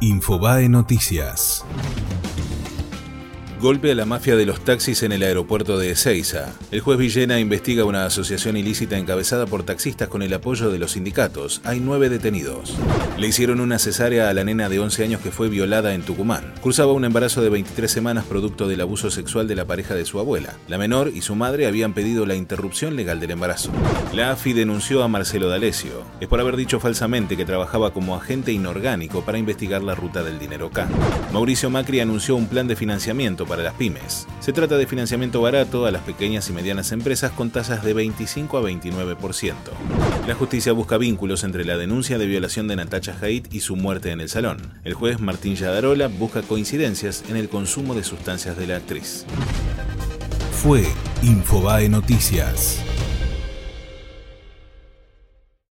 Infobae Noticias. Golpe a la mafia de los taxis en el aeropuerto de Ezeiza. El juez Villena investiga una asociación ilícita encabezada por taxistas con el apoyo de los sindicatos. Hay nueve detenidos. Le hicieron una cesárea a la nena de 11 años que fue violada en Tucumán. Cursaba un embarazo de 23 semanas producto del abuso sexual de la pareja de su abuela. La menor y su madre habían pedido la interrupción legal del embarazo. La AFI denunció a Marcelo D'Alessio. Es por haber dicho falsamente que trabajaba como agente inorgánico para investigar la ruta del dinero K. Mauricio Macri anunció un plan de financiamiento para las pymes. Se trata de financiamiento barato a las pequeñas y medianas empresas con tasas de 25 a 29%. La justicia busca vínculos entre la denuncia de violación de Natacha Haidt y su muerte en el salón. El juez Martín Yadarola busca coincidencias en el consumo de sustancias de la actriz. Fue Infobae Noticias.